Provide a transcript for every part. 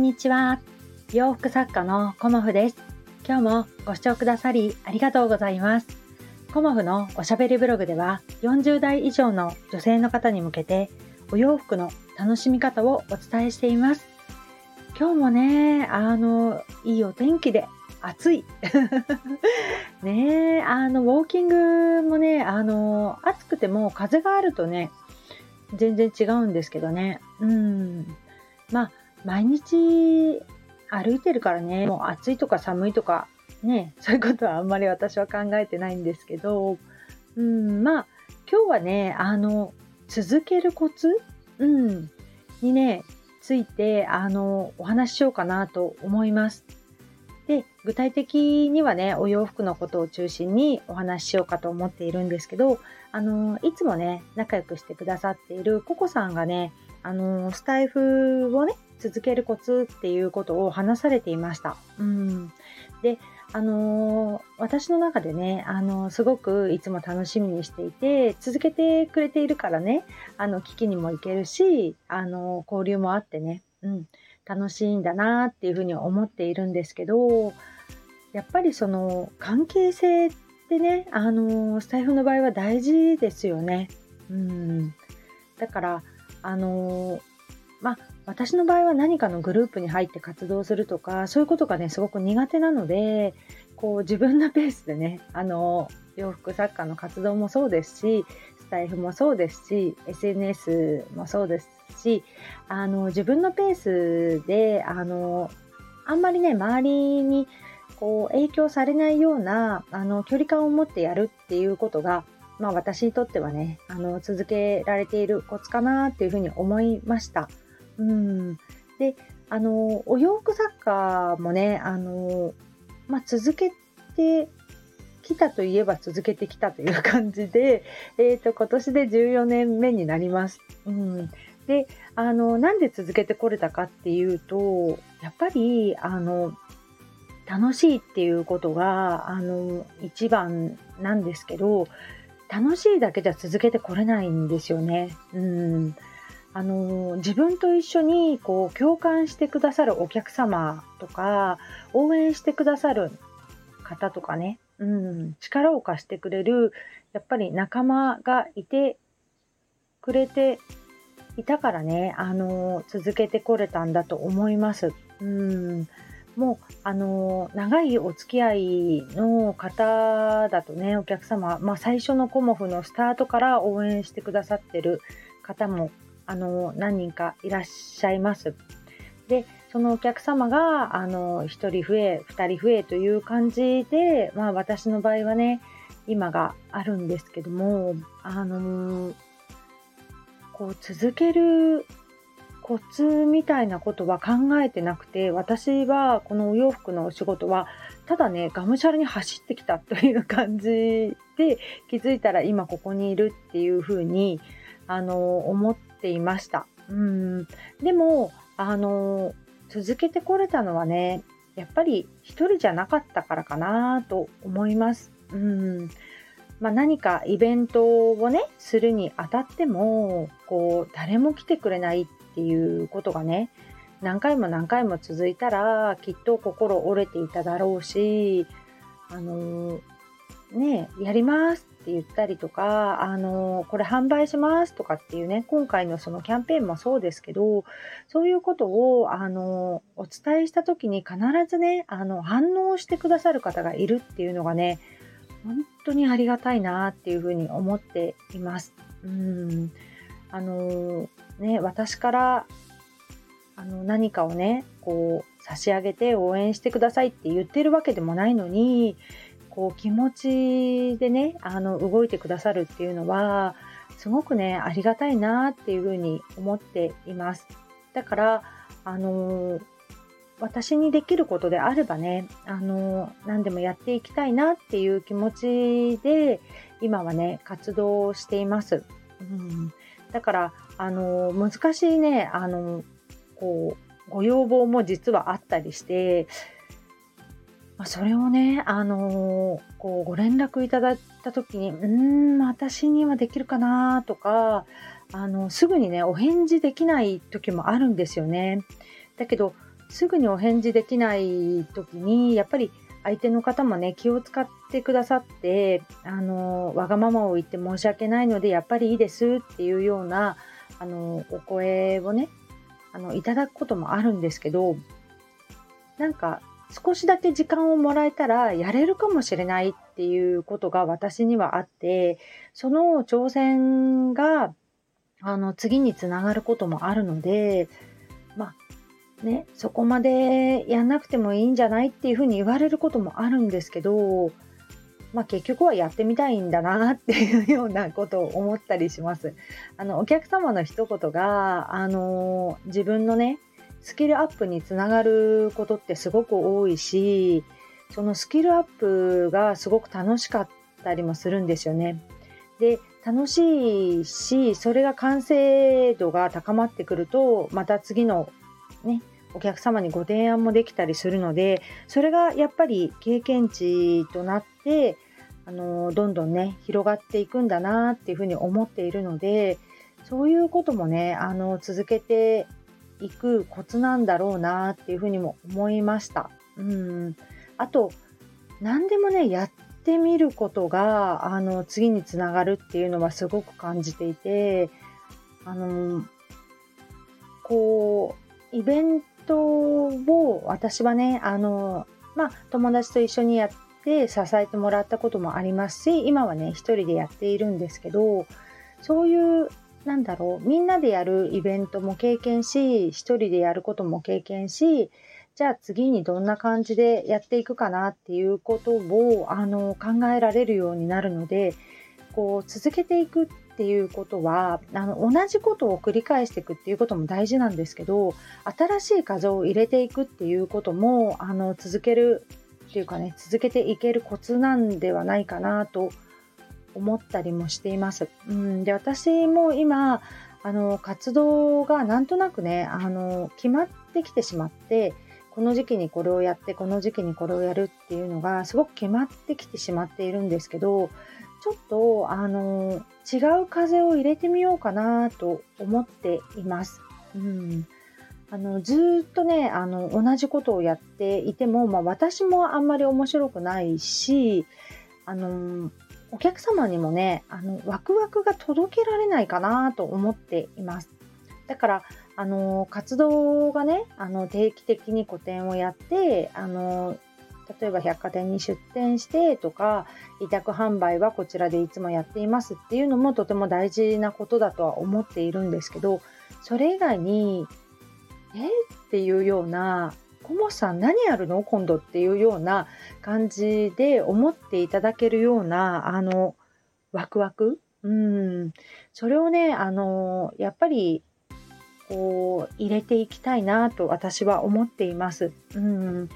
んにちは。洋服作家のコモフです。今日もご視聴くださりありがとうございます。コモフのおしゃべりブログでは40代以上の女性の方に向けてお洋服の楽しみ方をお伝えしています。今日もね、あの、いいお天気で暑い。ねえ、あの、ウォーキングもね、あの、暑くても風があるとね、全然違うんですけどね。うん。まあ、毎日歩いてるからね、もう暑いとか寒いとか、ね、そういうことはあんまり私は考えてないんですけど、うん、まあ、今日はね、あの、続けるコツ？うん、にね、ついて、あの、お話ししようかなと思います。で、具体的にはね、お洋服のことを中心にお話ししようかと思っているんですけど、あの、いつもね、仲良くしてくださっているココさんがね、あの、スタイフをね、続けるコツっていうことを話されていました。うん。で、あのー、私の中でね、あのー、すごくいつも楽しみにしていて、続けてくれているからね、あの、聞きにも行けるし、あのー、交流もあってね、うん、楽しいんだなっていうふうに思っているんですけど、やっぱりその、関係性ってね、あのスタイフの場合は大事ですよね。うん。だから、あのまあ、私の場合は何かのグループに入って活動するとか、そういうことがね、すごく苦手なので、こう自分のペースでね、あの、洋服作家の活動もそうですし、スタイフもそうですし、SNS もそうですし、あの、自分のペースで、あの、あんまりね、周りにこう影響されないような、あの、距離感を持ってやるっていうことが、まあ私にとってはね、あの、続けられているコツかなっていうふうに思いました。うん。で、あの、お洋服作家もね、あの、まあ、続けてきたといえば続けてきたという感じで、えっ、ー、と、今年で14年目になります。うん。で、あの、なんで続けてこれたかっていうと、やっぱり、あの、楽しいっていうことが、あの、一番なんですけど、楽しいだけじゃ続けてこれないんですよね。うん。あの自分と一緒にこう共感してくださるお客様とか応援してくださる方とかね、うん、力を貸してくれるやっぱり仲間がいてくれていたからね、あの続けてこれたんだと思います。うん。もう、あの長いお付き合いの方だとね、お客様、まあ、最初のコモフのスタートから応援してくださってる方もあの何人かいらっしゃいます。でそのお客様があの1人増え2人増えという感じで、まあ、私の場合はね今があるんですけどもあのこう続けるコツみたいなことは考えてなくて私はこのお洋服のお仕事はただねがむしゃらに走ってきたという感じで気づいたら今ここにいるっていうふうにあの思ってていました。うんでもあの続けてこれたのはねやっぱり一人じゃなかったからかなと思います。うんまあ、何かイベントをねするにあたってもこう誰も来てくれないっていうことがね何回も何回も続いたらきっと心折れていただろうしあのねやりますって言ったりとか、あの、これ販売しますとかっていうね、今回のそのキャンペーンもそうですけど、そういうことを、あの、お伝えした時に必ずね、あの、反応してくださる方がいるっていうのがね、本当にありがたいなっていうふうに思っています。うん。あの、ね、私からあの何かをねこう差し上げて応援してくださいって言ってるわけでもないのにこう気持ちでねあの動いてくださるっていうのはすごくねありがたいなっていうふうに思っています。だからあの私にできることであればねあの何でもやっていきたいなっていう気持ちで今はね活動しています、うん、だからあの難しいねあのこうご要望も実はあったりしてまあ、それをね、あのー、こうご連絡いただいた時に、うーん、私にはできるかなとか、あの、すぐにね、お返事できない時もあるんですよね。だけど、すぐにお返事できない時にやっぱり相手の方もね気を使ってくださってあのわがままを言って申し訳ないのでやっぱりいいですっていうようなあのお声をねあのいただくこともあるんですけどなんか少しだけ時間をもらえたらやれるかもしれないっていうことが私にはあってその挑戦があの次につながることもあるのでまあねそこまでやんなくてもいいんじゃないっていうふうに言われることもあるんですけどまあ、結局はやってみたいんだなっていうようなことを思ったりします。あのお客様の一言があの自分のねスキルアップにつながることってすごく多いしそのスキルアップがすごく楽しかったりもするんですよね。で楽しいしそれが完成度が高まってくるとまた次のねお客様にご提案もできたりするのでそれがやっぱり経験値となってあのどんどんね広がっていくんだなっていうふうに思っているのでそういうこともねあの続けていくコツなんだろうなっていうふうにも思いました。うんあと何でもねやってみることがあの次につながるっていうのはすごく感じていてあのこうイベントを私はねあのまあ友達と一緒にやって支えてもらったこともありますし今はね一人でやっているんですけどそういうなんだろう。みんなでやるイベントも経験し一人でやることも経験しじゃあ次にどんな感じでやっていくかなっていうことをあの考えられるようになるのでこう続けていくっていうことはあの同じことを繰り返していくっていうことも大事なんですけど新しい風を入れていくっていうこともあの続けるっていうかね続けていけるコツなんではないかなと思思ったりもしています。うん、で私も今あの活動がなんとなくねあの決まってきてしまってこの時期にこれをやってこの時期にこれをやるっていうのがすごく決まってきてしまっているんですけどちょっとあの違う風を入れてみようかなと思っています。うんあのずっとねあの同じことをやっていても、まあ、私もあんまり面白くないしあのお客様にもね、あの、ワクワクが届けられないかなと思っています。だから、あの、活動がね、あの、定期的に個展をやって、あの、例えば百貨店に出店してとか、委託販売はこちらでいつもやっていますっていうのもとても大事なことだとは思っているんですけど、それ以外に、えっていうようなコモさん何やるの？今度っていうような感じで思っていただけるようなあのワクワク？うん。それをねあのやっぱりこう入れていきたいなと私は思っています。うん。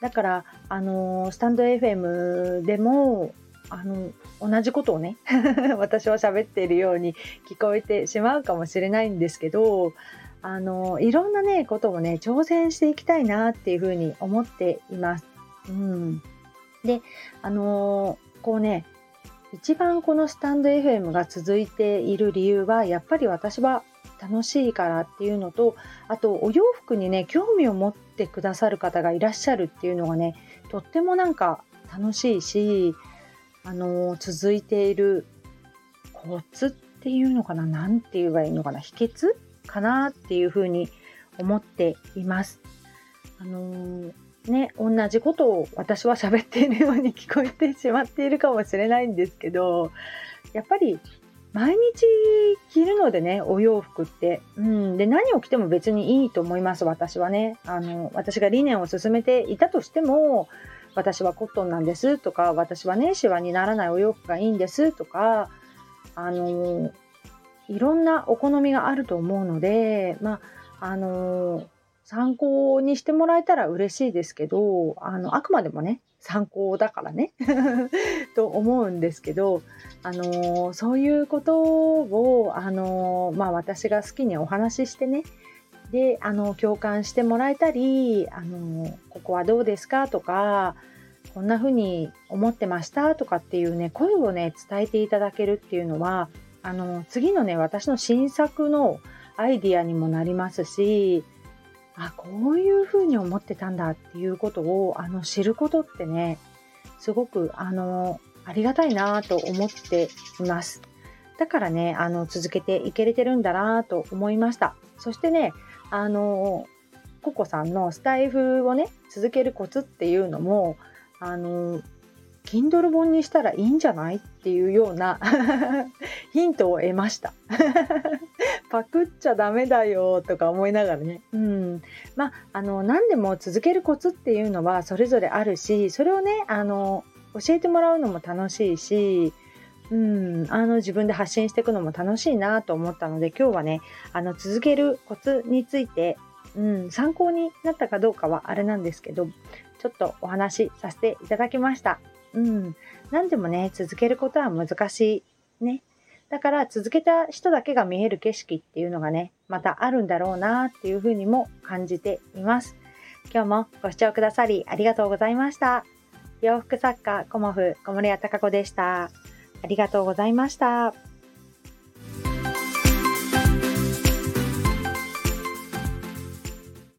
だからあのスタンド FM でもあの同じことをね 私は喋っているように聞こえてしまうかもしれないんですけどあのいろんなねことをね挑戦していきたいなっていうふうに思っています。うん、であのこうね一番このスタンド FM が続いている理由はやっぱり私は楽しいからっていうのとあとお洋服にね興味を持ってくださる方がいらっしゃるっていうのがねとってもなんか楽しいしあの続いているコツっていうのかな何て言えばいいのかな秘訣かなっていうふうに思っています。あのー、ね、同じことを私は喋っているように聞こえてしまっているかもしれないんですけど、やっぱり毎日着るのでね、お洋服って。うん。で、何を着ても別にいいと思います、私はね。あの、私が理念を進めていたとしても、私はコットンなんですとか、私はね、シワにならないお洋服がいいんですとか、あの、いろんなお好みがあると思うので、まあ、あのー、参考にしてもらえたら嬉しいですけど、あの、あくまでもね、参考だからね と思うんですけど、あのー、そういうことを、あのー、まあ、私が好きにお話ししてね、で、あの、共感してもらえたり、あの、ここはどうですかとか、こんな風に思ってましたとかっていうね、声をね、伝えていただけるっていうのは、あの次のね私の新作のアイディアにもなりますしあこういうふうに思ってたんだっていうことをあの知ることってねすごくあのありがたいなと思っています。だからねあの続けていけれてるんだなと思いました。そしてねあのココさんのスタイフをね続けるコツっていうのもあの Kindle 本にしたらいいんじゃない？っていうような ヒントを得ました パクっちゃダメだよとか思いながらね。うん。まあ、あの、何でも続けるコツっていうのはそれぞれあるし、それをね、あの、教えてもらうのも楽しいし、うん、あの自分で発信していくのも楽しいなと思ったので今日はねあの続けるコツについて、うん、参考になったかどうかはあれなんですけどちょっとお話しさせていただきました。うん。何でもね、続けることは難しい。ね。だから続けた人だけが見える景色っていうのがね、またあるんだろうなっていうふうにも感じています。今日もご視聴くださりありがとうございました。洋服作家コモフ小森屋隆子でした。ありがとうございました。